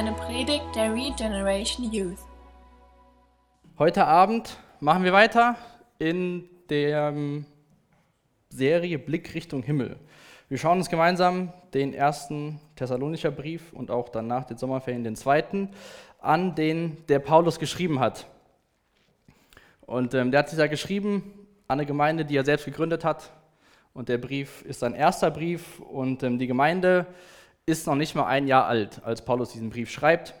eine Predigt der Regeneration Youth. Heute Abend machen wir weiter in der Serie Blick Richtung Himmel. Wir schauen uns gemeinsam den ersten Thessalonicher Brief und auch dann nach den Sommerferien den zweiten an, den der Paulus geschrieben hat. Und ähm, der hat sich ja geschrieben an eine Gemeinde, die er selbst gegründet hat. Und der Brief ist sein erster Brief und ähm, die Gemeinde ist noch nicht mal ein Jahr alt, als Paulus diesen Brief schreibt.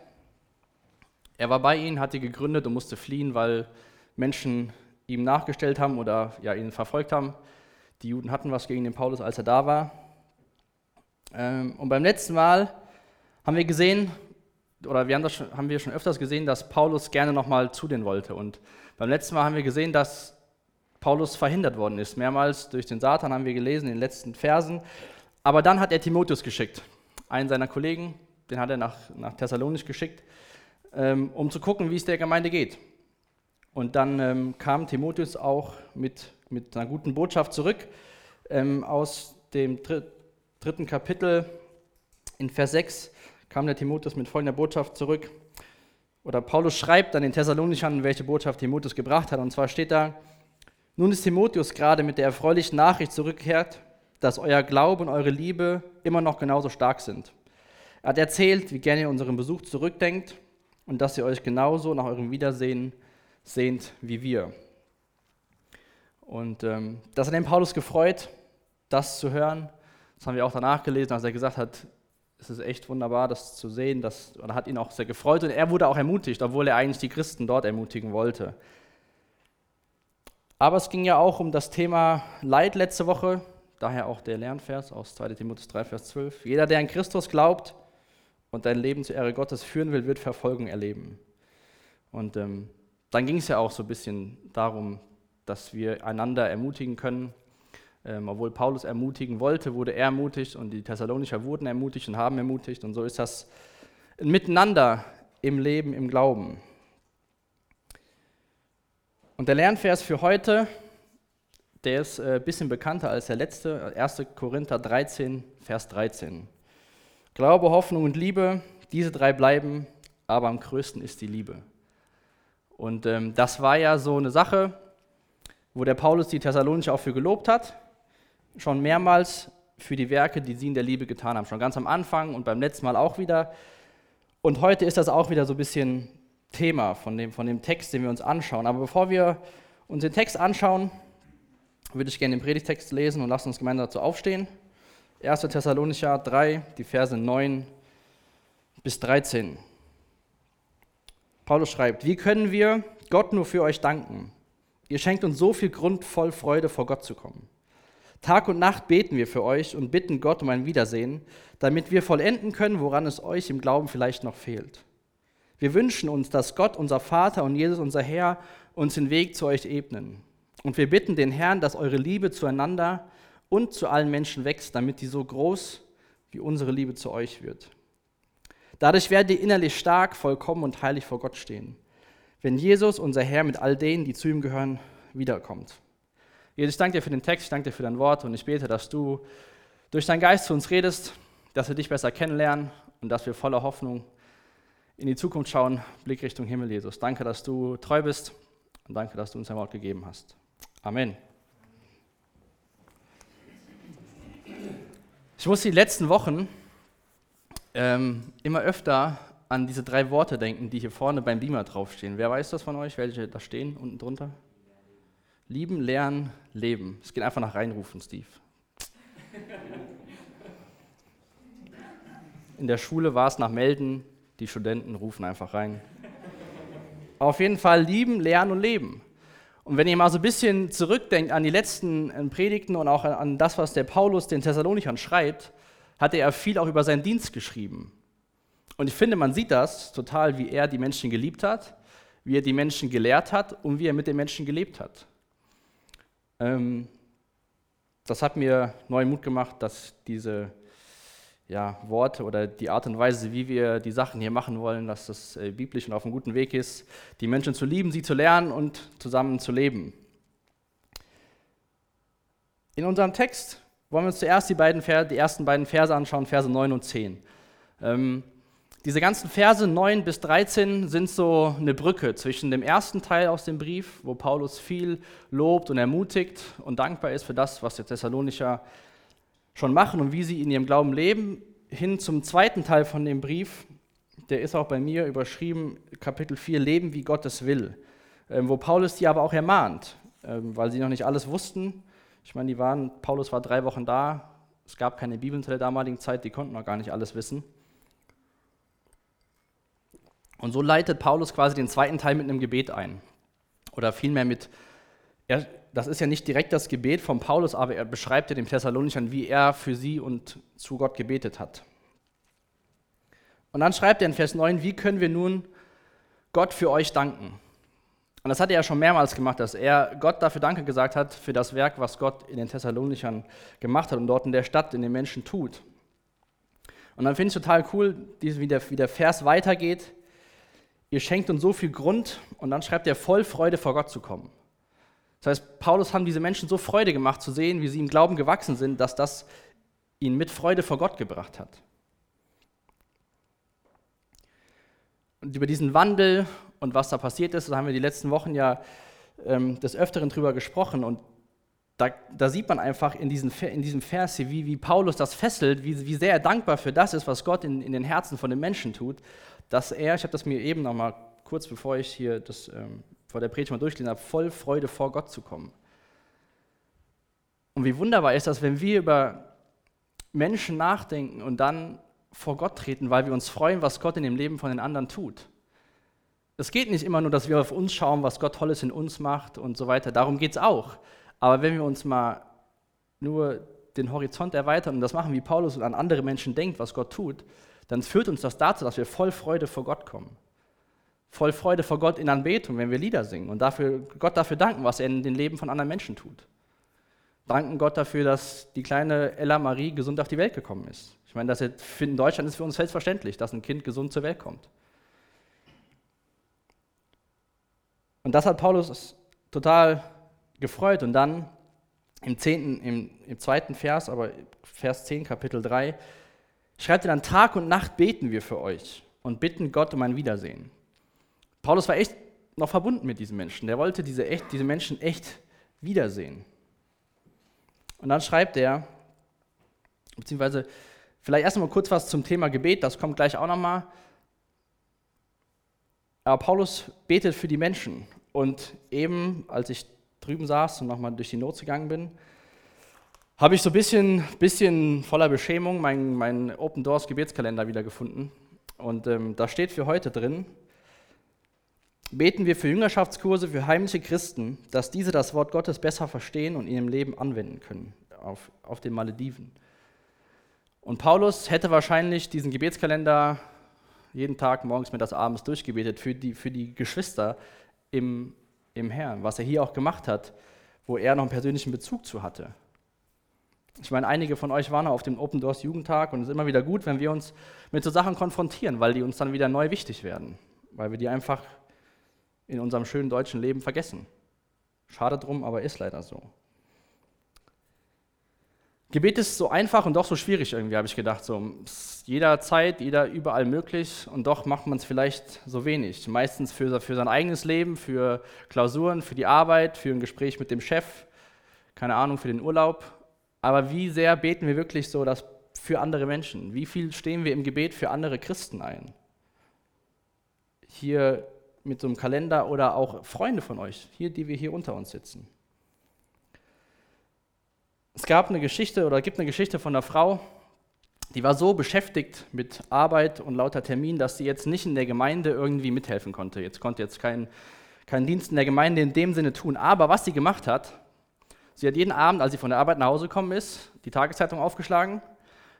Er war bei ihnen, hat die gegründet und musste fliehen, weil Menschen ihm nachgestellt haben oder ja, ihn verfolgt haben. Die Juden hatten was gegen den Paulus, als er da war. Ähm, und beim letzten Mal haben wir gesehen, oder wir haben, das schon, haben wir schon öfters gesehen, dass Paulus gerne nochmal zu denen wollte. Und beim letzten Mal haben wir gesehen, dass Paulus verhindert worden ist. Mehrmals durch den Satan haben wir gelesen in den letzten Versen. Aber dann hat er Timotheus geschickt, einen seiner Kollegen, den hat er nach, nach Thessalonich geschickt, ähm, um zu gucken, wie es der Gemeinde geht. Und dann ähm, kam Timotheus auch mit, mit einer guten Botschaft zurück ähm, aus dem dritten Kapitel in Vers 6 kam der Timotheus mit folgender Botschaft zurück. Oder Paulus schreibt dann den Thessalonichern, welche Botschaft Timotheus gebracht hat. Und zwar steht da, nun ist Timotheus gerade mit der erfreulichen Nachricht zurückgekehrt, dass euer Glaube und eure Liebe immer noch genauso stark sind. Er hat erzählt, wie gerne ihr unseren Besuch zurückdenkt und dass ihr euch genauso nach eurem Wiedersehen sehnt wie wir. Und ähm, das hat den Paulus gefreut, das zu hören. Das haben wir auch danach gelesen, als er gesagt hat, es ist echt wunderbar, das zu sehen. Das oder hat ihn auch sehr gefreut und er wurde auch ermutigt, obwohl er eigentlich die Christen dort ermutigen wollte. Aber es ging ja auch um das Thema Leid letzte Woche, daher auch der Lernvers aus 2 Timotheus 3, Vers 12. Jeder, der an Christus glaubt und dein Leben zur Ehre Gottes führen will, wird Verfolgung erleben. Und ähm, dann ging es ja auch so ein bisschen darum, dass wir einander ermutigen können, ähm, obwohl Paulus ermutigen wollte, wurde er ermutigt und die Thessalonicher wurden ermutigt und haben ermutigt. Und so ist das ein Miteinander im Leben, im Glauben. Und der Lernvers für heute, der ist ein äh, bisschen bekannter als der letzte, 1. Korinther 13, Vers 13. Glaube, Hoffnung und Liebe, diese drei bleiben, aber am größten ist die Liebe. Und ähm, das war ja so eine Sache, wo der Paulus die Thessalonicher auch für gelobt hat schon mehrmals für die Werke, die sie in der Liebe getan haben. Schon ganz am Anfang und beim letzten Mal auch wieder. Und heute ist das auch wieder so ein bisschen Thema von dem, von dem Text, den wir uns anschauen. Aber bevor wir uns den Text anschauen, würde ich gerne den Predigtext lesen und lassen uns gemeinsam dazu aufstehen. 1. Thessalonicher 3, die Verse 9 bis 13. Paulus schreibt, wie können wir Gott nur für euch danken? Ihr schenkt uns so viel Grund, voll Freude vor Gott zu kommen. Tag und Nacht beten wir für euch und bitten Gott um ein Wiedersehen, damit wir vollenden können, woran es euch im Glauben vielleicht noch fehlt. Wir wünschen uns, dass Gott, unser Vater und Jesus, unser Herr, uns den Weg zu euch ebnen. Und wir bitten den Herrn, dass eure Liebe zueinander und zu allen Menschen wächst, damit die so groß wie unsere Liebe zu euch wird. Dadurch werdet ihr innerlich stark, vollkommen und heilig vor Gott stehen, wenn Jesus, unser Herr, mit all denen, die zu ihm gehören, wiederkommt. Jesus, ich danke dir für den Text, ich danke dir für dein Wort und ich bete, dass du durch deinen Geist zu uns redest, dass wir dich besser kennenlernen und dass wir voller Hoffnung in die Zukunft schauen, Blick Richtung Himmel, Jesus. Danke, dass du treu bist und danke, dass du uns dein Wort gegeben hast. Amen. Ich muss die letzten Wochen ähm, immer öfter an diese drei Worte denken, die hier vorne beim Beamer draufstehen. Wer weiß das von euch, welche da stehen unten drunter? Lieben, lernen, leben. Es geht einfach nach reinrufen, Steve. In der Schule war es nach melden, die Studenten rufen einfach rein. Auf jeden Fall lieben, lernen und leben. Und wenn ihr mal so ein bisschen zurückdenkt an die letzten äh, Predigten und auch an das, was der Paulus den Thessalonichern schreibt, hatte er viel auch über seinen Dienst geschrieben. Und ich finde, man sieht das total, wie er die Menschen geliebt hat, wie er die Menschen gelehrt hat und wie er mit den Menschen gelebt hat. Ähm, das hat mir neuen Mut gemacht, dass diese ja, Worte oder die Art und Weise, wie wir die Sachen hier machen wollen, dass das äh, biblisch und auf einem guten Weg ist, die Menschen zu lieben, sie zu lernen und zusammen zu leben. In unserem Text wollen wir uns zuerst die, beiden die ersten beiden Verse anschauen, Verse 9 und 10. Ähm, Diese ganzen Verse 9 bis 13 sind so eine Brücke zwischen dem ersten Teil aus dem Brief, wo Paulus viel lobt und ermutigt und dankbar ist für das, was die Thessalonicher schon machen und wie sie in ihrem Glauben leben, hin zum zweiten Teil von dem Brief, der ist auch bei mir überschrieben, Kapitel 4, Leben wie Gott es will, ähm, wo Paulus die aber auch ermahnt, ähm, weil sie noch nicht alles wussten. Ich meine, die waren, Paulus war drei Wochen da, es gab keine Bibeln zu der damaligen Zeit, die konnten noch gar nicht alles wissen. Und so leitet Paulus quasi den zweiten Teil mit einem Gebet ein. Oder vielmehr mit, er, das ist ja nicht direkt das Gebet von Paulus, aber er beschreibt ja dem Thessalonichern, wie er für sie und zu Gott gebetet hat. Und dann schreibt er in Vers 9, wie können wir nun Gott für euch danken? Und das hat er ja schon mehrmals gemacht, dass er Gott dafür Danke gesagt hat, für das Werk, was Gott in den Thessalonichern gemacht hat und dort in der Stadt, in den Menschen tut. Und dann finde ich total cool, wie der Vers weitergeht. Ihr schenkt uns so viel Grund und dann schreibt er voll Freude vor Gott zu kommen. Das heißt, Paulus haben diese Menschen so Freude gemacht zu sehen, wie sie im Glauben gewachsen sind, dass das ihn mit Freude vor Gott gebracht hat. Und über diesen Wandel und was da passiert ist, da haben wir die letzten Wochen ja ähm, des Öfteren drüber gesprochen. Und da, da, sieht man einfach in, diesen, in diesem Vers hier, wie, wie Paulus das fesselt, wie, wie, sehr er dankbar für das ist, was Gott in, in den Herzen von den Menschen tut, dass er, ich habe das mir eben noch mal kurz bevor ich hier das ähm, vor der Predigt mal durchgelesen habe, voll Freude vor Gott zu kommen. Und wie wunderbar ist das, wenn wir über Menschen nachdenken und dann vor Gott treten, weil wir uns freuen, was Gott in dem Leben von den anderen tut. Es geht nicht immer nur, dass wir auf uns schauen, was Gott Tolles in uns macht und so weiter. Darum geht es auch. Aber wenn wir uns mal nur den Horizont erweitern und das machen, wie Paulus und an andere Menschen denkt, was Gott tut, dann führt uns das dazu, dass wir voll Freude vor Gott kommen. Voll Freude vor Gott in Anbetung, wenn wir Lieder singen und dafür, Gott dafür danken, was er in den Leben von anderen Menschen tut. Danken Gott dafür, dass die kleine Ella Marie gesund auf die Welt gekommen ist. Ich meine, das in Deutschland ist für uns selbstverständlich, dass ein Kind gesund zur Welt kommt. Und das hat Paulus total gefreut. Und dann im, zehnten, im, im zweiten Vers, aber Vers 10, Kapitel 3, schreibt er dann, Tag und Nacht beten wir für euch und bitten Gott um ein Wiedersehen. Paulus war echt noch verbunden mit diesen Menschen. Der wollte diese, echt, diese Menschen echt wiedersehen. Und dann schreibt er, beziehungsweise vielleicht erst einmal kurz was zum Thema Gebet, das kommt gleich auch nochmal. Aber Paulus betet für die Menschen. Und eben, als ich drüben saß und nochmal durch die Notes gegangen bin, habe ich so ein bisschen, bisschen voller Beschämung meinen mein Open Doors Gebetskalender wiedergefunden. Und ähm, da steht für heute drin, beten wir für Jüngerschaftskurse für heimliche Christen, dass diese das Wort Gottes besser verstehen und in ihrem Leben anwenden können, auf, auf den Malediven. Und Paulus hätte wahrscheinlich diesen Gebetskalender jeden Tag morgens, mittags, abends durchgebetet für die, für die Geschwister im, im Herrn, was er hier auch gemacht hat, wo er noch einen persönlichen Bezug zu hatte. Ich meine, einige von euch waren auf dem Open Doors Jugendtag und es ist immer wieder gut, wenn wir uns mit so Sachen konfrontieren, weil die uns dann wieder neu wichtig werden, weil wir die einfach in unserem schönen deutschen Leben vergessen. Schade drum, aber ist leider so. Gebet ist so einfach und doch so schwierig irgendwie, habe ich gedacht. So, jederzeit, jeder überall möglich und doch macht man es vielleicht so wenig. Meistens für, für sein eigenes Leben, für Klausuren, für die Arbeit, für ein Gespräch mit dem Chef, keine Ahnung, für den Urlaub. Aber wie sehr beten wir wirklich so das für andere Menschen? Wie viel stehen wir im Gebet für andere Christen ein? Hier mit so einem Kalender oder auch Freunde von euch, hier, die wir hier unter uns sitzen. Es gab eine Geschichte oder gibt eine Geschichte von einer Frau, die war so beschäftigt mit Arbeit und lauter Terminen, dass sie jetzt nicht in der Gemeinde irgendwie mithelfen konnte. Jetzt konnte jetzt keinen kein Dienst in der Gemeinde in dem Sinne tun. Aber was sie gemacht hat, sie hat jeden Abend, als sie von der Arbeit nach Hause gekommen ist, die Tageszeitung aufgeschlagen,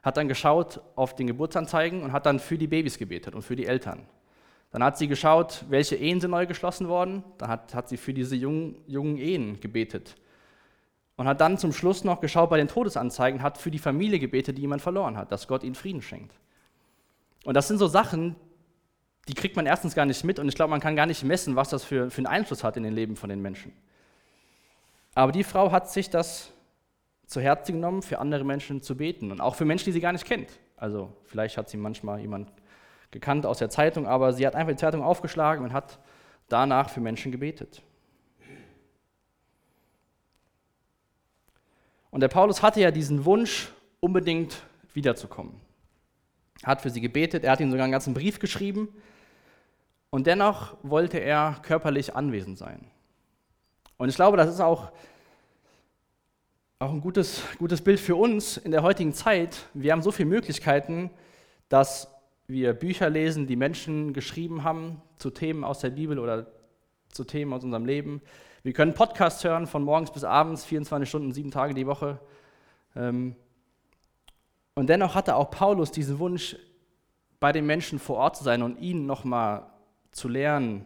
hat dann geschaut auf den Geburtsanzeigen und hat dann für die Babys gebetet und für die Eltern. Dann hat sie geschaut, welche Ehen sind neu geschlossen worden. Dann hat, hat sie für diese jungen, jungen Ehen gebetet und hat dann zum Schluss noch geschaut bei den Todesanzeigen, hat für die Familie gebetet, die jemand verloren hat, dass Gott ihnen Frieden schenkt. Und das sind so Sachen, die kriegt man erstens gar nicht mit und ich glaube, man kann gar nicht messen, was das für, für einen Einfluss hat in den Leben von den Menschen. Aber die Frau hat sich das zu Herzen genommen, für andere Menschen zu beten und auch für Menschen, die sie gar nicht kennt. Also vielleicht hat sie manchmal jemand gekannt aus der Zeitung, aber sie hat einfach die Zeitung aufgeschlagen und hat danach für Menschen gebetet. Und der Paulus hatte ja diesen Wunsch, unbedingt wiederzukommen. Er hat für sie gebetet, er hat ihnen sogar einen ganzen Brief geschrieben und dennoch wollte er körperlich anwesend sein. Und ich glaube, das ist auch, auch ein gutes, gutes Bild für uns in der heutigen Zeit. Wir haben so viele Möglichkeiten, dass wir Bücher lesen, die Menschen geschrieben haben zu Themen aus der Bibel oder zu Themen aus unserem Leben. Wir können Podcasts hören von morgens bis abends, 24 Stunden, sieben Tage die Woche. Ähm, und dennoch hatte auch Paulus diesen Wunsch, bei den Menschen vor Ort zu sein und ihnen nochmal zu lernen,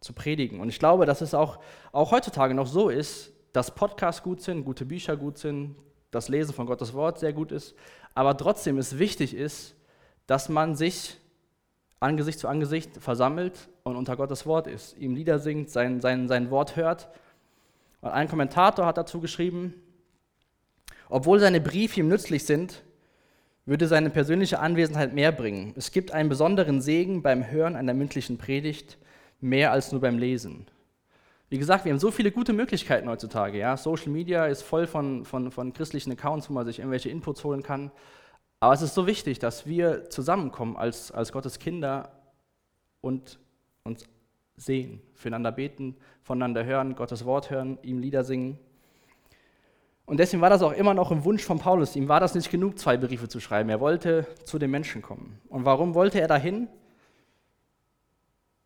zu predigen. Und ich glaube, dass es auch, auch heutzutage noch so ist, dass Podcasts gut sind, gute Bücher gut sind, das Lesen von Gottes Wort sehr gut ist, aber trotzdem es wichtig ist, dass man sich Angesicht zu Angesicht versammelt und unter Gottes Wort ist, ihm Lieder singt, sein, sein, sein Wort hört. Und ein Kommentator hat dazu geschrieben, obwohl seine Briefe ihm nützlich sind, würde seine persönliche Anwesenheit mehr bringen. Es gibt einen besonderen Segen beim Hören einer mündlichen Predigt, mehr als nur beim Lesen. Wie gesagt, wir haben so viele gute Möglichkeiten heutzutage. Ja? Social Media ist voll von, von, von christlichen Accounts, wo man sich irgendwelche Inputs holen kann. Aber es ist so wichtig, dass wir zusammenkommen als, als Gottes Kinder und uns sehen, füreinander beten, voneinander hören, Gottes Wort hören, ihm Lieder singen. Und deswegen war das auch immer noch ein Wunsch von Paulus. Ihm war das nicht genug, zwei Briefe zu schreiben. Er wollte zu den Menschen kommen. Und warum wollte er dahin?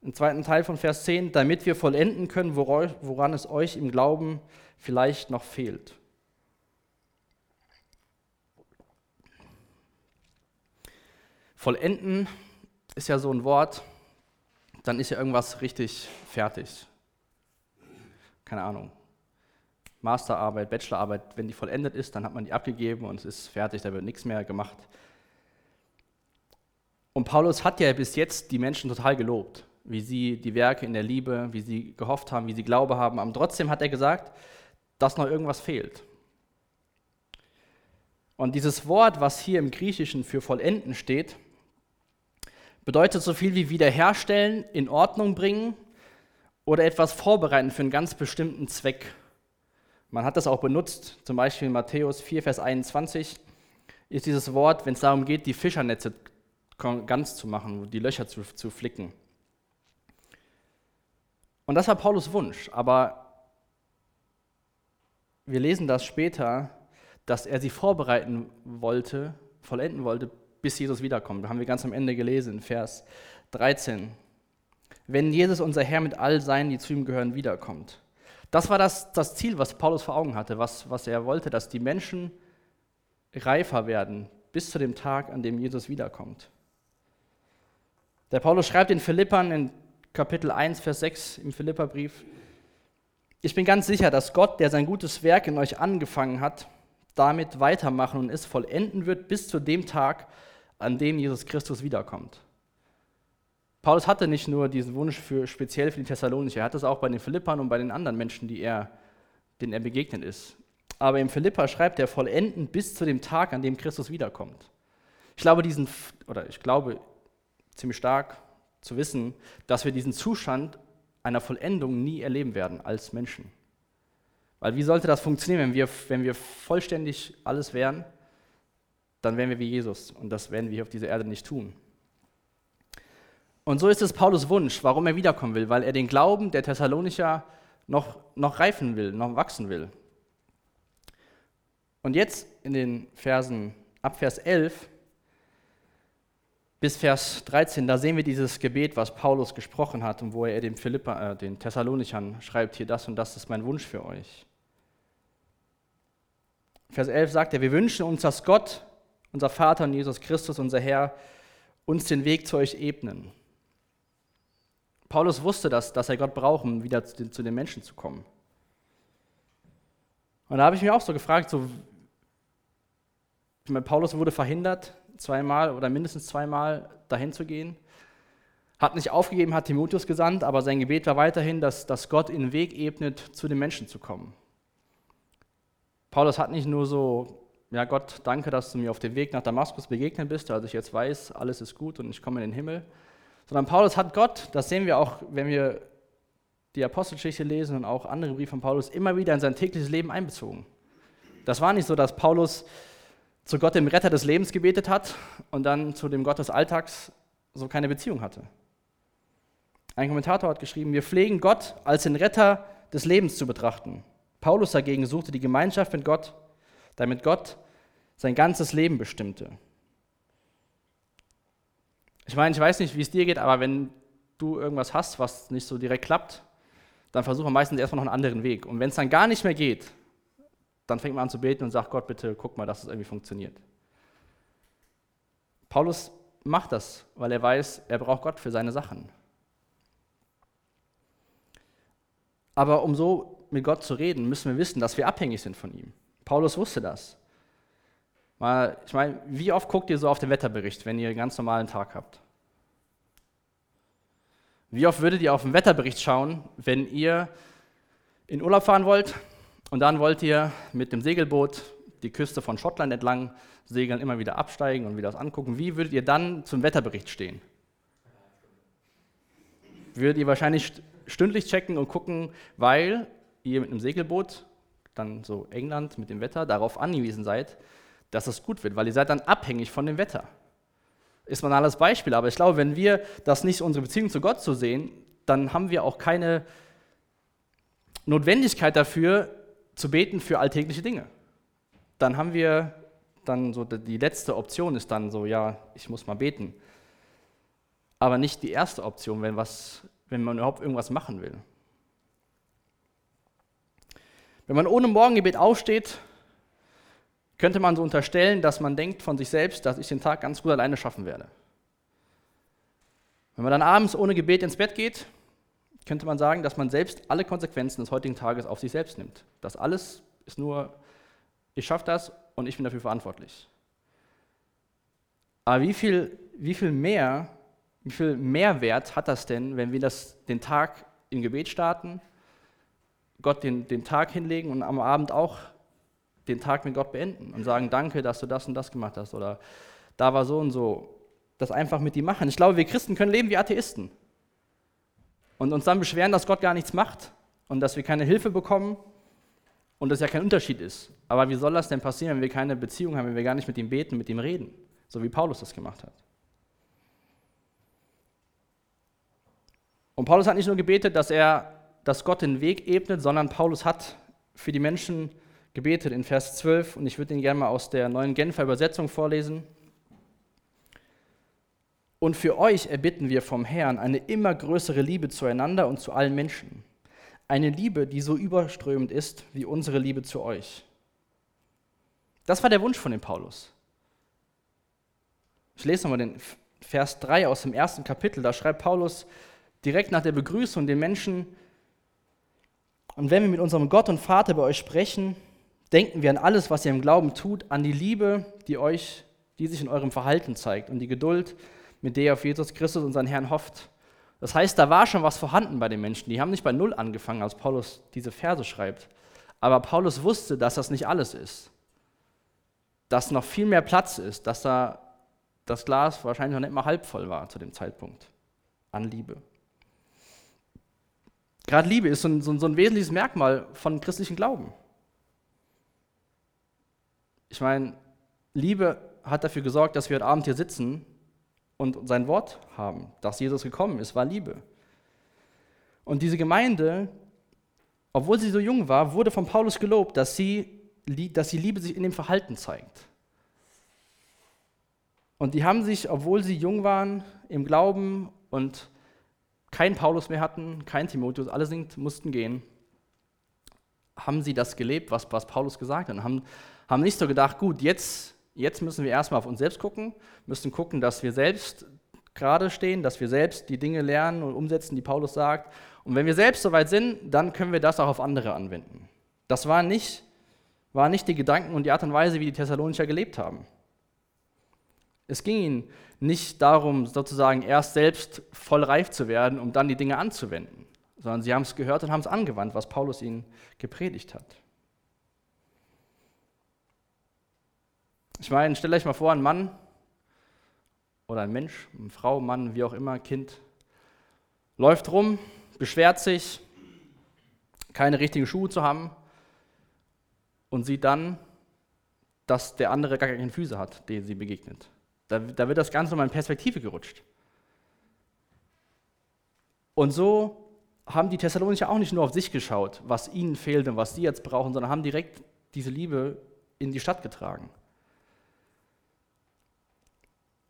Im zweiten Teil von Vers 10, damit wir vollenden können, woran es euch im Glauben vielleicht noch fehlt. Vollenden ist ja so ein Wort, dann ist ja irgendwas richtig fertig. Keine Ahnung. Masterarbeit, Bachelorarbeit, wenn die vollendet ist, dann hat man die abgegeben und es ist fertig, da wird nichts mehr gemacht. Und Paulus hat ja bis jetzt die Menschen total gelobt, wie sie die Werke in der Liebe, wie sie gehofft haben, wie sie Glaube haben. Aber trotzdem hat er gesagt, dass noch irgendwas fehlt. Und dieses Wort, was hier im Griechischen für vollenden steht, bedeutet so viel wie wiederherstellen, in Ordnung bringen oder etwas vorbereiten für einen ganz bestimmten Zweck. Man hat das auch benutzt, zum Beispiel in Matthäus 4, Vers 21 ist dieses Wort, wenn es darum geht, die Fischernetze ganz zu machen, die Löcher zu, zu flicken. Und das war Paulus Wunsch, aber wir lesen das später, dass er sie vorbereiten wollte, vollenden wollte, bis Jesus wiederkommt. Da haben wir ganz am Ende gelesen, Vers 13. Wenn Jesus, unser Herr, mit all seinen, die zu ihm gehören, wiederkommt. Das war das, das Ziel, was Paulus vor Augen hatte, was, was er wollte, dass die Menschen reifer werden bis zu dem Tag, an dem Jesus wiederkommt. Der Paulus schreibt in Philippern in Kapitel 1, Vers 6 im Philipperbrief, ich bin ganz sicher, dass Gott, der sein gutes Werk in euch angefangen hat, damit weitermachen und es vollenden wird bis zu dem Tag, an dem Jesus Christus wiederkommt. Paulus hatte nicht nur diesen Wunsch für speziell für die Thessalonicher, er hatte es auch bei den Philippern und bei den anderen Menschen, die er, denen er begegnet ist. Aber im Philippa schreibt er vollenden bis zu dem Tag, an dem Christus wiederkommt. Ich glaube, diesen, oder ich glaube ziemlich stark zu wissen, dass wir diesen Zustand einer Vollendung nie erleben werden als Menschen. Weil wie sollte das funktionieren, wenn wir, wenn wir vollständig alles wären? Dann wären wir wie Jesus und das werden wir hier auf dieser Erde nicht tun. Und so ist es Paulus Wunsch, warum er wiederkommen will, weil er den Glauben der Thessalonicher noch, noch reifen will, noch wachsen will. Und jetzt in den Versen ab Vers 11 bis Vers 13, da sehen wir dieses Gebet, was Paulus gesprochen hat und wo er den, Philippa, äh, den Thessalonichern schreibt, hier das und das ist mein Wunsch für euch. Vers 11 sagt er, wir wünschen uns, dass Gott, unser Vater und Jesus Christus, unser Herr, uns den Weg zu euch ebnen Paulus wusste das, dass er Gott braucht, um wieder zu den, zu den Menschen zu kommen. Und da habe ich mich auch so gefragt, so, ich meine, Paulus wurde verhindert, zweimal oder mindestens zweimal dahin zu gehen, hat nicht aufgegeben, hat Timotheus gesandt, aber sein Gebet war weiterhin, dass, dass Gott den Weg ebnet, zu den Menschen zu kommen. Paulus hat nicht nur so ja Gott, danke, dass du mir auf dem Weg nach Damaskus begegnet bist, also ich jetzt weiß, alles ist gut und ich komme in den Himmel. Sondern Paulus hat Gott, das sehen wir auch, wenn wir die Apostelgeschichte lesen und auch andere Briefe von Paulus, immer wieder in sein tägliches Leben einbezogen. Das war nicht so, dass Paulus zu Gott, dem Retter des Lebens, gebetet hat und dann zu dem Gott des Alltags so keine Beziehung hatte. Ein Kommentator hat geschrieben, wir pflegen Gott als den Retter des Lebens zu betrachten. Paulus dagegen suchte die Gemeinschaft mit Gott, damit Gott sein ganzes Leben bestimmte. Ich meine, ich weiß nicht, wie es dir geht, aber wenn du irgendwas hast, was nicht so direkt klappt, dann versucht man meistens erstmal noch einen anderen Weg. Und wenn es dann gar nicht mehr geht, dann fängt man an zu beten und sagt, Gott, bitte guck mal, dass es irgendwie funktioniert. Paulus macht das, weil er weiß, er braucht Gott für seine Sachen. Aber um so mit Gott zu reden, müssen wir wissen, dass wir abhängig sind von ihm. Paulus wusste das. ich meine, wie oft guckt ihr so auf den Wetterbericht, wenn ihr einen ganz normalen Tag habt? Wie oft würdet ihr auf den Wetterbericht schauen, wenn ihr in Urlaub fahren wollt und dann wollt ihr mit dem Segelboot die Küste von Schottland entlang segeln, immer wieder absteigen und wieder das angucken? Wie würdet ihr dann zum Wetterbericht stehen? Würdet ihr wahrscheinlich stündlich checken und gucken, weil ihr mit einem Segelboot, dann so England mit dem Wetter, darauf angewiesen seid, dass es gut wird, weil ihr seid dann abhängig von dem Wetter ist ein banales Beispiel, aber ich glaube, wenn wir das nicht unsere Beziehung zu Gott zu sehen, dann haben wir auch keine Notwendigkeit dafür, zu beten für alltägliche Dinge. Dann haben wir dann so, die letzte Option ist dann so, ja, ich muss mal beten. Aber nicht die erste Option, wenn, was, wenn man überhaupt irgendwas machen will. Wenn man ohne Morgengebet aufsteht, könnte man so unterstellen, dass man denkt von sich selbst, dass ich den Tag ganz gut alleine schaffen werde. Wenn man dann abends ohne Gebet ins Bett geht, könnte man sagen, dass man selbst alle Konsequenzen des heutigen Tages auf sich selbst nimmt. Das alles ist nur, ich schaffe das und ich bin dafür verantwortlich. Aber wie viel, wie viel mehr, wie viel Mehrwert hat das denn, wenn wir das, den Tag im Gebet starten, Gott den, den Tag hinlegen und am Abend auch den Tag mit Gott beenden und sagen, danke, dass du das und das gemacht hast oder da war so und so. Das einfach mit ihm machen. Ich glaube, wir Christen können leben wie Atheisten und uns dann beschweren, dass Gott gar nichts macht und dass wir keine Hilfe bekommen und dass ja kein Unterschied ist. Aber wie soll das denn passieren, wenn wir keine Beziehung haben, wenn wir gar nicht mit ihm beten, mit ihm reden, so wie Paulus das gemacht hat? Und Paulus hat nicht nur gebetet, dass er, dass Gott den Weg ebnet, sondern Paulus hat für die Menschen gebetet in Vers 12 und ich würde ihn gerne mal aus der neuen Genfer Übersetzung vorlesen. Und für euch erbitten wir vom Herrn eine immer größere Liebe zueinander und zu allen Menschen. Eine Liebe, die so überströmend ist wie unsere Liebe zu euch. Das war der Wunsch von dem Paulus. Ich lese nochmal den Vers 3 aus dem ersten Kapitel. Da schreibt Paulus direkt nach der Begrüßung den Menschen, und wenn wir mit unserem Gott und Vater bei euch sprechen, denken wir an alles, was ihr im Glauben tut, an die Liebe, die euch, die sich in eurem Verhalten zeigt und die Geduld, mit der ihr auf Jesus Christus, unseren Herrn, hofft. Das heißt, da war schon was vorhanden bei den Menschen. Die haben nicht bei Null angefangen, als Paulus diese Verse schreibt. Aber Paulus wusste, dass das nicht alles ist. Dass noch viel mehr Platz ist, dass da das Glas wahrscheinlich noch nicht mal halb voll war zu dem Zeitpunkt an Liebe. Gerade Liebe ist so ein, so ein wesentliches Merkmal von christlichen Glauben. Ich meine, Liebe hat dafür gesorgt, dass wir heute Abend hier sitzen und sein Wort haben. Dass Jesus gekommen ist, war Liebe. Und diese Gemeinde, obwohl sie so jung war, wurde von Paulus gelobt, dass sie, dass die Liebe sich in dem Verhalten zeigt. Und die haben sich, obwohl sie jung waren, im Glauben und keinen Paulus mehr hatten, kein Timotheus, alle sind, mussten gehen, haben sie das gelebt, was, was Paulus gesagt hat, und haben, haben nicht so gedacht, gut, jetzt, jetzt müssen wir erstmal auf uns selbst gucken, müssen gucken, dass wir selbst gerade stehen, dass wir selbst die Dinge lernen und umsetzen, die Paulus sagt. Und wenn wir selbst soweit sind, dann können wir das auch auf andere anwenden. Das war nicht, war nicht die Gedanken und die Art und Weise, wie die Thessalonicher gelebt haben. Es ging ihnen nicht darum, sozusagen erst selbst voll reif zu werden, um dann die Dinge anzuwenden sondern sie haben es gehört und haben es angewandt, was Paulus ihnen gepredigt hat. Ich meine, stellt euch mal vor, ein Mann oder ein Mensch, eine Frau, Mann, wie auch immer, Kind, läuft rum, beschwert sich, keine richtigen Schuhe zu haben und sieht dann, dass der andere gar keine Füße hat, denen sie begegnet. Da, da wird das Ganze nochmal in Perspektive gerutscht. Und so haben die Thessalonicher auch nicht nur auf sich geschaut, was ihnen fehlt und was sie jetzt brauchen, sondern haben direkt diese Liebe in die Stadt getragen.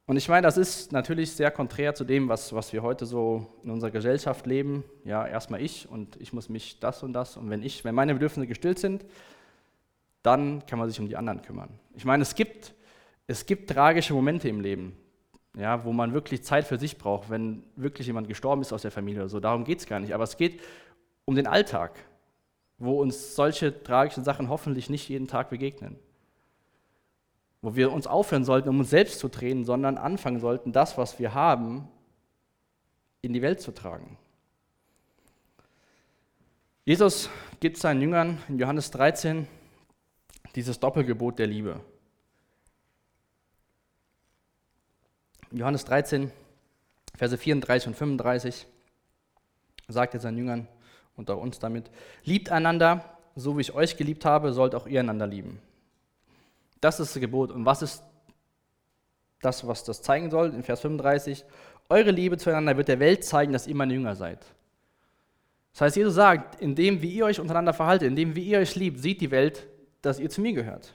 Und ich meine, das ist natürlich sehr konträr zu dem, was, was wir heute so in unserer Gesellschaft leben. Ja, erstmal ich und ich muss mich das und das. Und wenn, ich, wenn meine Bedürfnisse gestillt sind, dann kann man sich um die anderen kümmern. Ich meine, es gibt, es gibt tragische Momente im Leben, ja, wo man wirklich Zeit für sich braucht, wenn wirklich jemand gestorben ist aus der Familie oder so. Darum geht es gar nicht. Aber es geht um den Alltag, wo uns solche tragischen Sachen hoffentlich nicht jeden Tag begegnen wo wir uns aufhören sollten, um uns selbst zu drehen, sondern anfangen sollten, das, was wir haben, in die Welt zu tragen. Jesus gibt seinen Jüngern in Johannes 13 dieses Doppelgebot der Liebe. Johannes 13, Verse 34 und 35 sagt er seinen Jüngern und auch uns damit, liebt einander, so wie ich euch geliebt habe, sollt auch ihr einander lieben. Das ist das Gebot. Und was ist das, was das zeigen soll? In Vers 35. Eure Liebe zueinander wird der Welt zeigen, dass ihr meine Jünger seid. Das heißt, Jesus sagt, indem wie ihr euch untereinander verhaltet, indem wie ihr euch liebt, sieht die Welt, dass ihr zu mir gehört.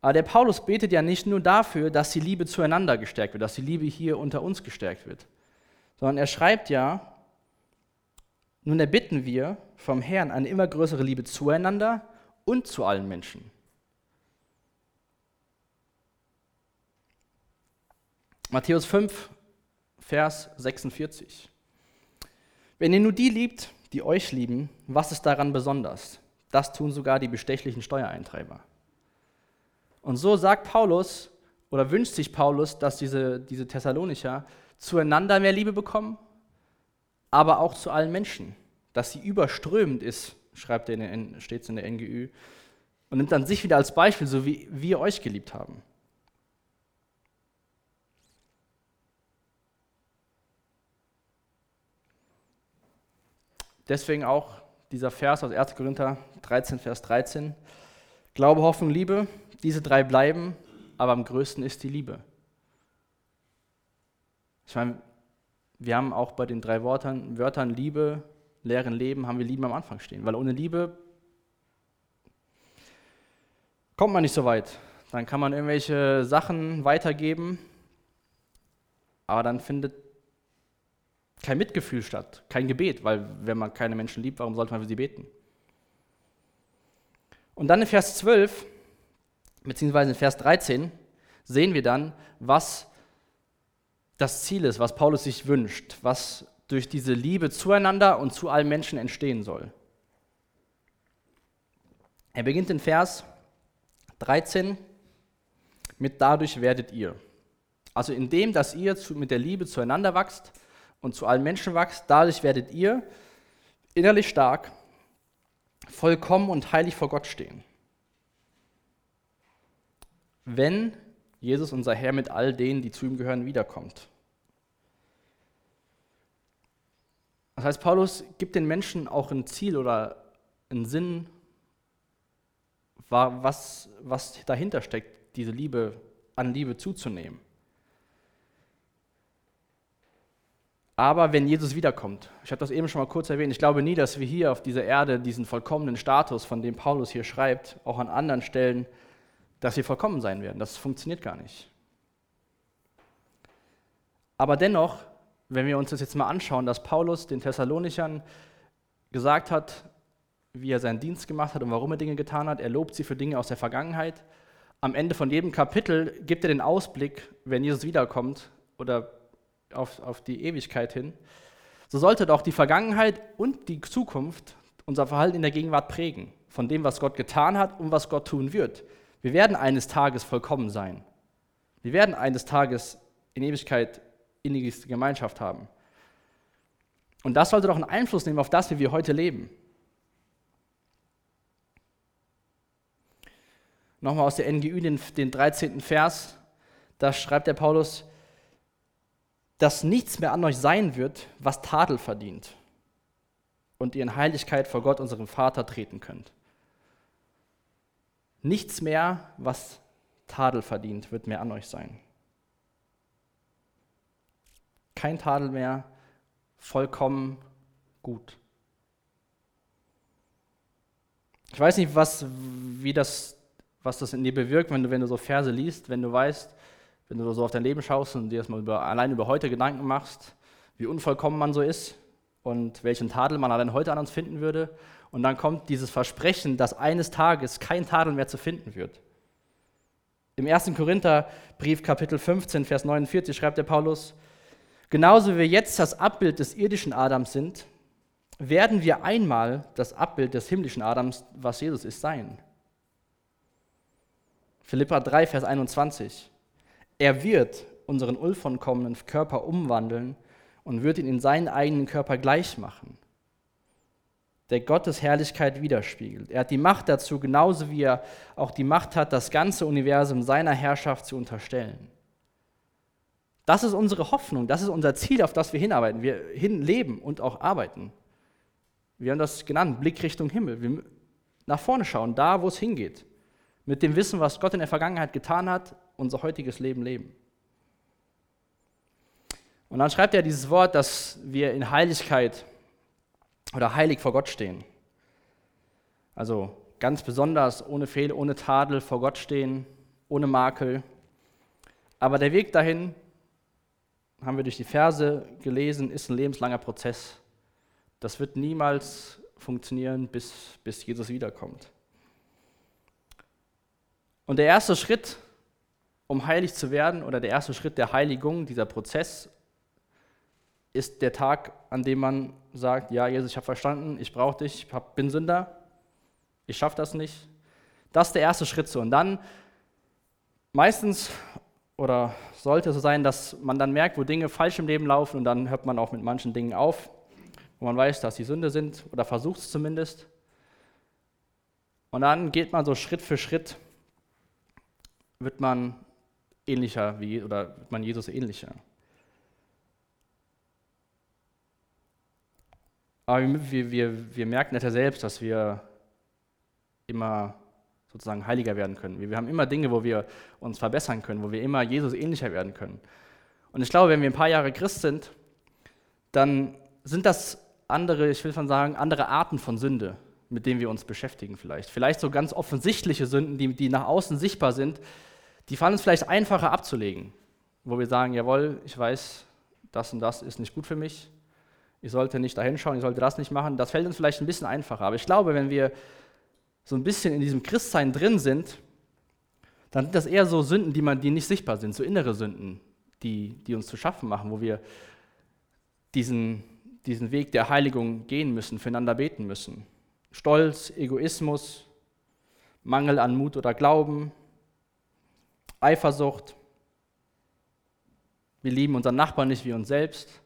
Aber der Paulus betet ja nicht nur dafür, dass die Liebe zueinander gestärkt wird, dass die Liebe hier unter uns gestärkt wird, sondern er schreibt ja, nun erbitten wir vom Herrn eine immer größere Liebe zueinander und zu allen Menschen. Matthäus 5, Vers 46. Wenn ihr nur die liebt, die euch lieben, was ist daran besonders? Das tun sogar die bestechlichen Steuereintreiber. Und so sagt Paulus oder wünscht sich Paulus, dass diese, diese Thessalonicher zueinander mehr Liebe bekommen, aber auch zu allen Menschen. Dass sie überströmend ist, schreibt er steht es in der NGÜ, und nimmt dann sich wieder als Beispiel, so wie wir euch geliebt haben. Deswegen auch dieser Vers aus 1. Korinther 13, Vers 13. Glaube, Hoffnung, Liebe, diese drei bleiben, aber am größten ist die Liebe. Ich meine, wir haben auch bei den drei Wörtern, Wörtern Liebe, leeren Leben, haben wir Liebe am Anfang stehen. Weil ohne Liebe kommt man nicht so weit. Dann kann man irgendwelche Sachen weitergeben, aber dann findet kein Mitgefühl statt, kein Gebet, weil wenn man keine Menschen liebt, warum sollte man für sie beten? Und dann in Vers 12, beziehungsweise in Vers 13, sehen wir dann, was das Ziel ist, was Paulus sich wünscht, was durch diese Liebe zueinander und zu allen Menschen entstehen soll. Er beginnt in Vers 13 mit dadurch werdet ihr. Also indem, dass ihr mit der Liebe zueinander wächst, und zu allen Menschen wächst, dadurch werdet ihr innerlich stark, vollkommen und heilig vor Gott stehen. Wenn Jesus, unser Herr, mit all denen, die zu ihm gehören, wiederkommt. Das heißt, Paulus gibt den Menschen auch ein Ziel oder einen Sinn, was, was dahinter steckt, diese Liebe an Liebe zuzunehmen. Aber wenn Jesus wiederkommt, ich habe das eben schon mal kurz erwähnt, ich glaube nie, dass wir hier auf dieser Erde diesen vollkommenen Status, von dem Paulus hier schreibt, auch an anderen Stellen, dass wir vollkommen sein werden. Das funktioniert gar nicht. Aber dennoch, wenn wir uns das jetzt mal anschauen, dass Paulus den Thessalonichern gesagt hat, wie er seinen Dienst gemacht hat und warum er Dinge getan hat, er lobt sie für Dinge aus der Vergangenheit. Am Ende von jedem Kapitel gibt er den Ausblick, wenn Jesus wiederkommt oder auf, auf die Ewigkeit hin, so sollte doch die Vergangenheit und die Zukunft unser Verhalten in der Gegenwart prägen, von dem, was Gott getan hat und was Gott tun wird. Wir werden eines Tages vollkommen sein. Wir werden eines Tages in Ewigkeit innigste Gemeinschaft haben. Und das sollte doch einen Einfluss nehmen auf das, wie wir heute leben. Nochmal aus der NGÜ den, den 13. Vers, da schreibt der Paulus, dass nichts mehr an euch sein wird, was Tadel verdient und ihr in Heiligkeit vor Gott, unserem Vater, treten könnt. Nichts mehr, was Tadel verdient, wird mehr an euch sein. Kein Tadel mehr, vollkommen gut. Ich weiß nicht, was, wie das, was das in dir bewirkt, wenn du, wenn du so Verse liest, wenn du weißt, wenn du so auf dein Leben schaust und dir erstmal über, allein über heute Gedanken machst, wie unvollkommen man so ist und welchen Tadel man allein heute an uns finden würde. Und dann kommt dieses Versprechen, dass eines Tages kein Tadel mehr zu finden wird. Im 1. Korintherbrief, Kapitel 15, Vers 49, schreibt der Paulus: Genauso wie wir jetzt das Abbild des irdischen Adams sind, werden wir einmal das Abbild des himmlischen Adams, was Jesus ist, sein. Philippa 3, Vers 21. Er wird unseren unvollkommenen Körper umwandeln und wird ihn in seinen eigenen Körper gleich machen, der Gottes Herrlichkeit widerspiegelt. Er hat die Macht dazu, genauso wie er auch die Macht hat, das ganze Universum seiner Herrschaft zu unterstellen. Das ist unsere Hoffnung, das ist unser Ziel, auf das wir hinarbeiten, wir hinleben und auch arbeiten. Wir haben das genannt, Blick Richtung Himmel. Wir nach vorne schauen, da wo es hingeht. Mit dem Wissen, was Gott in der Vergangenheit getan hat, unser heutiges Leben leben. Und dann schreibt er dieses Wort, dass wir in Heiligkeit oder heilig vor Gott stehen. Also ganz besonders ohne Fehl, ohne Tadel vor Gott stehen, ohne Makel. Aber der Weg dahin, haben wir durch die Verse gelesen, ist ein lebenslanger Prozess. Das wird niemals funktionieren, bis, bis Jesus wiederkommt. Und der erste Schritt, um heilig zu werden, oder der erste Schritt der Heiligung, dieser Prozess, ist der Tag, an dem man sagt, ja, Jesus, ich habe verstanden, ich brauche dich, ich bin Sünder, ich schaffe das nicht. Das ist der erste Schritt so. Und dann meistens oder sollte es so sein, dass man dann merkt, wo Dinge falsch im Leben laufen und dann hört man auch mit manchen Dingen auf wo man weiß, dass sie Sünde sind oder versucht es zumindest. Und dann geht man so Schritt für Schritt, wird man ähnlicher wie, oder wird man Jesus ähnlicher. Aber wir, wir, wir merken das ja selbst, dass wir immer sozusagen heiliger werden können. Wir, haben immer Dinge, wo wir uns verbessern können, wo wir immer Jesus ähnlicher werden können. Und ich glaube, wenn wir ein paar Jahre Christ sind, dann sind das andere, ich will schon sagen, andere Arten von Sünde, mit denen wir uns beschäftigen vielleicht. Vielleicht so ganz offensichtliche Sünden, die, die nach außen sichtbar sind, die fallen uns vielleicht einfacher abzulegen, wo wir sagen, jawohl, ich weiß, das und das ist nicht gut für mich, ich sollte nicht dahin schauen, ich sollte das nicht machen. Das fällt uns vielleicht ein bisschen einfacher. Aber ich glaube, wenn wir so ein bisschen in diesem Christsein drin sind, dann sind das eher so Sünden, die, man, die nicht sichtbar sind, so innere Sünden, die, die uns zu schaffen machen, wo wir diesen, diesen Weg der Heiligung gehen müssen, füreinander beten müssen. Stolz, Egoismus, Mangel an Mut oder Glauben, Eifersucht. Wir lieben unseren Nachbarn nicht wie uns selbst.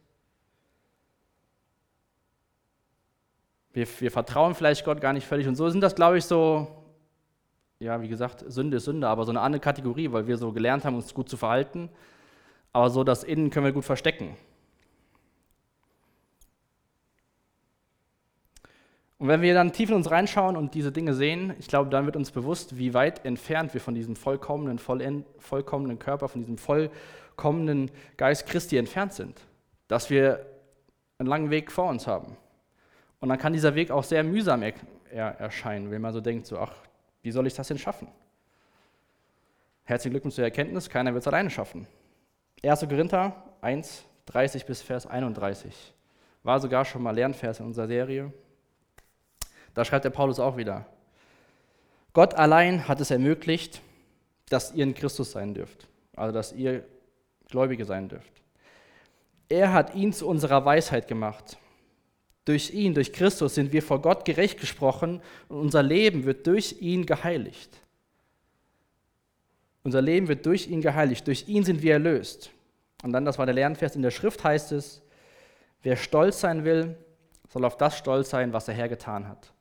Wir, wir vertrauen vielleicht Gott gar nicht völlig. Und so sind das, glaube ich, so, ja, wie gesagt, Sünde ist Sünde, aber so eine andere Kategorie, weil wir so gelernt haben, uns gut zu verhalten. Aber so das Innen können wir gut verstecken. Und wenn wir dann tief in uns reinschauen und diese Dinge sehen, ich glaube, dann wird uns bewusst, wie weit entfernt wir von diesem vollkommenen, vollkommenen Körper, von diesem vollkommenen Geist Christi entfernt sind. Dass wir einen langen Weg vor uns haben. Und dann kann dieser Weg auch sehr mühsam er, er, erscheinen, wenn man so denkt, so, ach, wie soll ich das denn schaffen? Herzlichen Glückwunsch zur Erkenntnis, keiner wird es alleine schaffen. 1. Korinther 1, 30 bis Vers 31. War sogar schon mal Lernvers in unserer Serie. Da schreibt der Paulus auch wieder. Gott allein hat es ermöglicht, dass ihr in Christus sein dürft, also dass ihr Gläubige sein dürft. Er hat ihn zu unserer Weisheit gemacht. Durch ihn, durch Christus sind wir vor Gott gerecht gesprochen und unser Leben wird durch ihn geheiligt. Unser Leben wird durch ihn geheiligt, durch ihn sind wir erlöst. Und dann, das war der Lernvers in der Schrift, heißt es, wer stolz sein will, soll auf das stolz sein, was der Herr getan hat.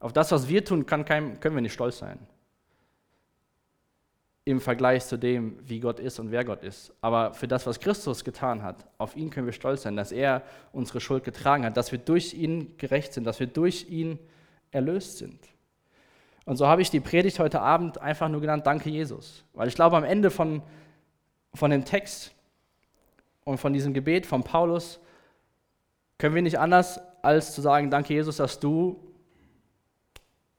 Auf das, was wir tun, kann kein, können wir nicht stolz sein. Im Vergleich zu dem, wie Gott ist und wer Gott ist. Aber für das, was Christus getan hat, auf ihn können wir stolz sein, dass er unsere Schuld getragen hat, dass wir durch ihn gerecht sind, dass wir durch ihn erlöst sind. Und so habe ich die Predigt heute Abend einfach nur genannt, danke Jesus. Weil ich glaube, am Ende von, von dem Text und von diesem Gebet von Paulus können wir nicht anders als zu sagen, danke Jesus, dass du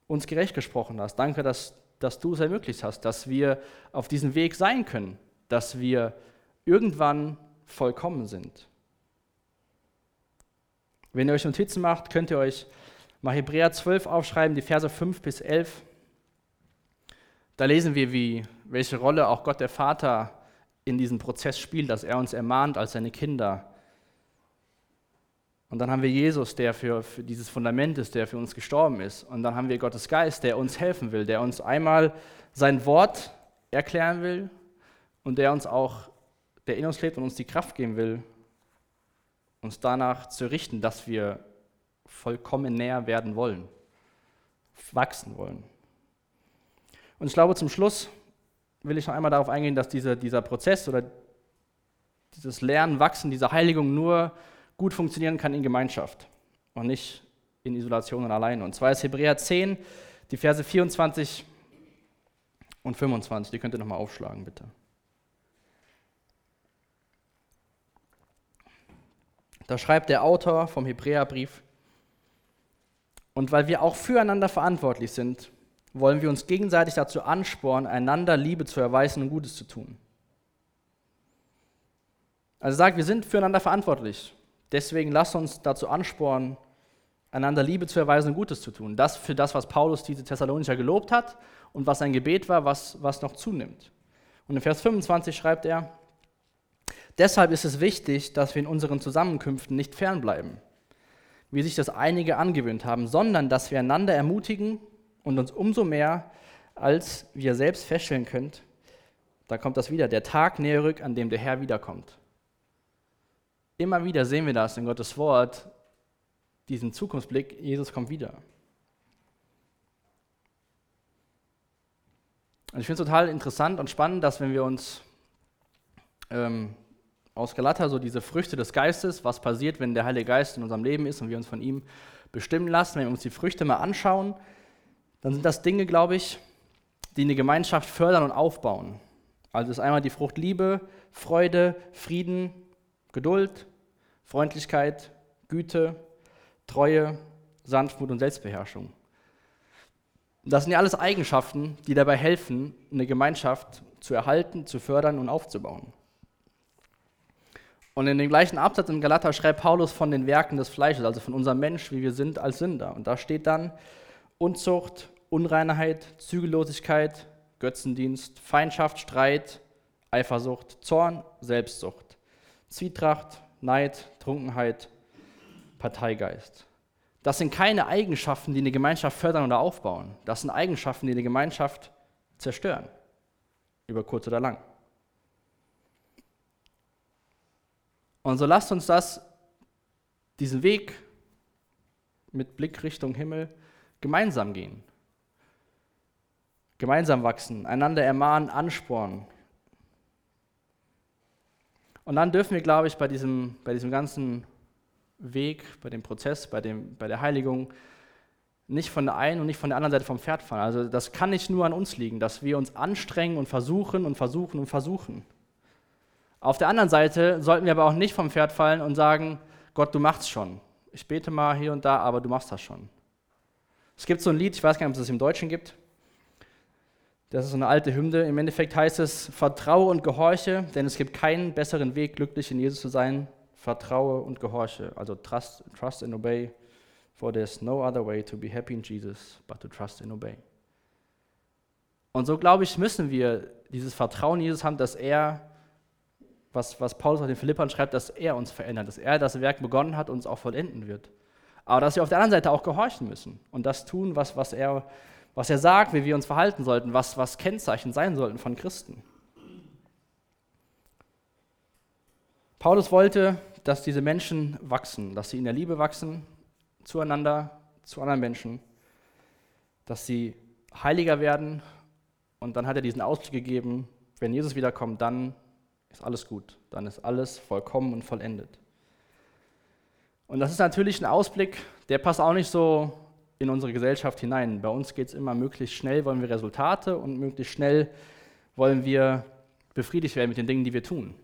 uns gerecht gesprochen hast. Danke, dass, dass du es ermöglicht hast, dass wir auf diesem Weg sein können, dass wir irgendwann vollkommen sind. Wenn ihr euch Notizen macht, könnt ihr euch mal Hebräer 12 aufschreiben, die Verse 5 bis 11. Da lesen wir, wie, welche Rolle auch Gott der Vater in diesem Prozess spielt, dass er uns ermahnt als seine Kinder und dann haben wir Jesus, der für, für, dieses Fundament ist, der für uns gestorben ist. Und dann haben wir Gottes Geist, der uns helfen will, der uns einmal sein Wort erklären will und der uns auch, der in uns lebt und uns die Kraft geben will, uns danach zu richten, dass wir vollkommen näher werden wollen, wachsen wollen. Und ich glaube, zum Schluss will ich noch einmal darauf eingehen, dass diese, dieser Prozess oder dieses Lernen, Wachsen, diese Heiligung nur gut funktionieren kann in Gemeinschaft und nicht in Isolation und alleine. Und zwar ist Hebräer 10, die Verse 24 und 25. Die könnt ihr nochmal aufschlagen, bitte. Da schreibt der Autor vom Hebräerbrief, und weil wir auch füreinander verantwortlich sind, wollen wir uns gegenseitig dazu anspornen, einander Liebe zu erweisen und Gutes zu tun. Also sagt, wir sind füreinander verantwortlich. Deswegen lasst uns dazu anspornen, einander Liebe zu erweisen und Gutes zu tun. Das für das, was Paulus diese Thessalonicher gelobt hat und was sein Gebet war, was, was noch zunimmt. Und in Vers 25 schreibt er, deshalb ist es wichtig, dass wir in unseren Zusammenkünften nicht fernbleiben, wie sich das einige angewöhnt haben, sondern dass wir einander ermutigen und uns umso mehr, als wir selbst feststellen könnt, da kommt das wieder, der Tag näher rückt, an dem der Herr wiederkommt. Immer wieder sehen wir das in Gottes Wort, diesen Zukunftsblick, Jesus kommt wieder. Und ich finde es total interessant und spannend, dass wenn wir uns ähm, aus Galater so diese Früchte des Geistes, was passiert, wenn der Heilige Geist in unserem Leben ist und wir uns von ihm bestimmen lassen, wenn wir uns die Früchte mal anschauen, dann sind das Dinge, glaube ich, die eine Gemeinschaft fördern und aufbauen. Also ist einmal die Frucht Liebe, Freude, Frieden, Geduld, Freundlichkeit, Güte, Treue, Sanftmut und Selbstbeherrschung. Das sind ja alles Eigenschaften, die dabei helfen, eine Gemeinschaft zu erhalten, zu fördern und aufzubauen. Und in dem gleichen Absatz im Galater schreibt Paulus von den Werken des Fleisches, also von unserem Mensch, wie wir sind als Sünder. Und da steht dann Unzucht, Unreinheit, Zügellosigkeit, Götzendienst, Feindschaft, Streit, Eifersucht, Zorn, Selbstsucht, Zwietracht, Neid, Trunkenheit, Parteigeist. Das sind keine Eigenschaften, die eine Gemeinschaft fördern oder aufbauen. Das sind Eigenschaften, die eine Gemeinschaft zerstören. Über kurz oder lang. Und so lasst uns das, diesen Weg mit Blick Richtung Himmel gemeinsam gehen. Gemeinsam wachsen, einander ermahnen, anspornen, und dann dürfen wir, glaube ich, bei diesem, bei diesem ganzen Weg, bei dem Prozess, bei, dem, bei der Heiligung, nicht von der einen und nicht von der anderen Seite vom Pferd fallen. Also das kann nicht nur an uns liegen, dass wir uns anstrengen und versuchen und versuchen und versuchen. Auf der anderen Seite sollten wir aber auch nicht vom Pferd fallen und sagen, Gott, du machst schon. Ich bete mal hier und da, aber du machst das schon. Es gibt so ein Lied, ich weiß gar nicht, ob es das im Deutschen gibt, das ist so eine alte Hymne. Im Endeffekt heißt es, vertraue und gehorche, denn es gibt keinen besseren Weg, glücklich in Jesus zu sein. Vertraue und gehorche. Also trust, trust and obey, for there's no other way to be happy in Jesus, but to trust and obey. Und so, glaube ich, müssen wir dieses Vertrauen in Jesus haben, dass er, was, was Paulus auf den Philippern schreibt, dass er uns verändert, dass er das Werk begonnen hat und es auch vollenden wird. Aber dass wir auf der anderen Seite auch gehorchen müssen und das tun, was, was er was er sagt, wie wir uns verhalten sollten, was, was Kennzeichen sein sollten von Christen. Paulus wollte, dass diese Menschen wachsen, dass sie in der Liebe wachsen zueinander, zu anderen Menschen, dass sie heiliger werden Und dann hat er diesen Ausblick gegeben, wenn Jesus wiederkommt, dann ist alles gut, dann ist alles vollkommen und vollendet. Und das ist natürlich ein Ausblick, der passt auch nicht so in unsere Gesellschaft hinein. Bei uns geht es immer möglichst schnell, wollen wir Resultate und möglichst schnell wollen wir befriedigt werden mit den Dingen, die wir tun.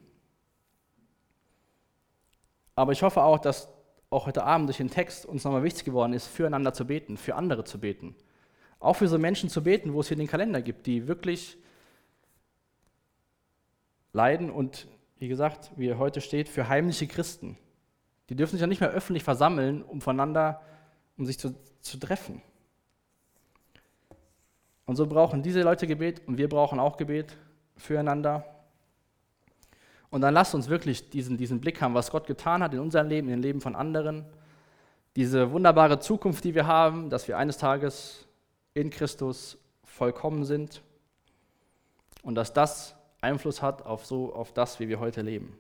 Aber ich hoffe auch, dass auch heute Abend durch den Text uns nochmal wichtig geworden ist, füreinander zu beten, für andere zu beten. Auch für so Menschen zu beten, wo es hier den Kalender gibt, die wirklich leiden und, wie gesagt, wie er heute steht, für heimliche Christen. Die dürfen sich ja nicht mehr öffentlich versammeln, um voneinander, um sich zu, zu treffen. Und so brauchen diese Leute Gebet und wir brauchen auch Gebet füreinander. Und dann lasst uns wirklich diesen, diesen Blick haben, was Gott getan hat in unserem Leben, in dem Leben von anderen. Diese wunderbare Zukunft, die wir haben, dass wir eines Tages in Christus vollkommen sind und dass das Einfluss hat auf, so, auf das, wie wir heute leben.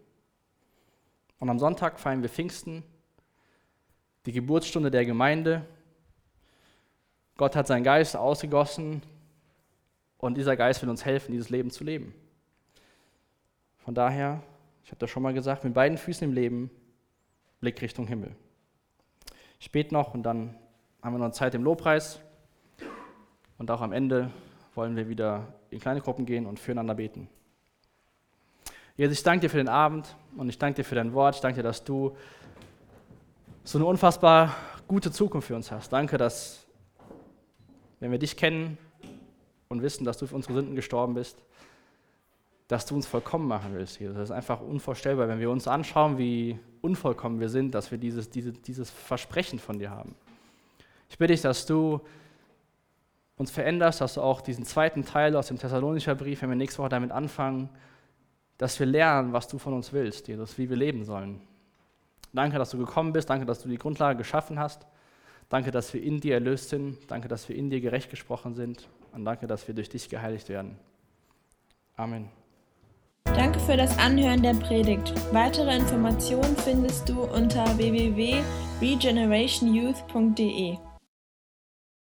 Und am Sonntag feiern wir Pfingsten, die Geburtsstunde der Gemeinde. Gott hat seinen Geist ausgegossen und dieser Geist will uns helfen, dieses Leben zu leben. Von daher, ich habe das schon mal gesagt, mit beiden Füßen im Leben, Blick Richtung Himmel. Spät noch und dann haben wir noch Zeit im Lobpreis. Und auch am Ende wollen wir wieder in kleine Gruppen gehen und füreinander beten. Jesus, ich danke dir für den Abend und ich danke dir für dein Wort. Ich danke dir, dass du so eine unfassbar gute Zukunft für uns hast. Danke, dass, wenn wir dich kennen und wissen, dass du für unsere Sünden gestorben bist, dass du uns vollkommen machen willst, Jesus. Das ist einfach unvorstellbar, wenn wir uns anschauen, wie unvollkommen wir sind, dass wir dieses, diese, dieses Versprechen von dir haben. Ich bitte dich, dass du uns veränderst, dass du auch diesen zweiten Teil aus dem Thessalonischer Brief, wenn wir nächste Woche damit anfangen, dass wir lernen, was du von uns willst, Jesus, wie wir leben sollen. Danke, dass du gekommen bist. Danke, dass du die Grundlage geschaffen hast. Danke, dass wir in dir erlöst sind. Danke, dass wir in dir gerecht gesprochen sind. Und danke, dass wir durch dich geheiligt werden. Amen. Danke für das Anhören der Predigt. Weitere Informationen findest du unter www.regenerationyouth.de.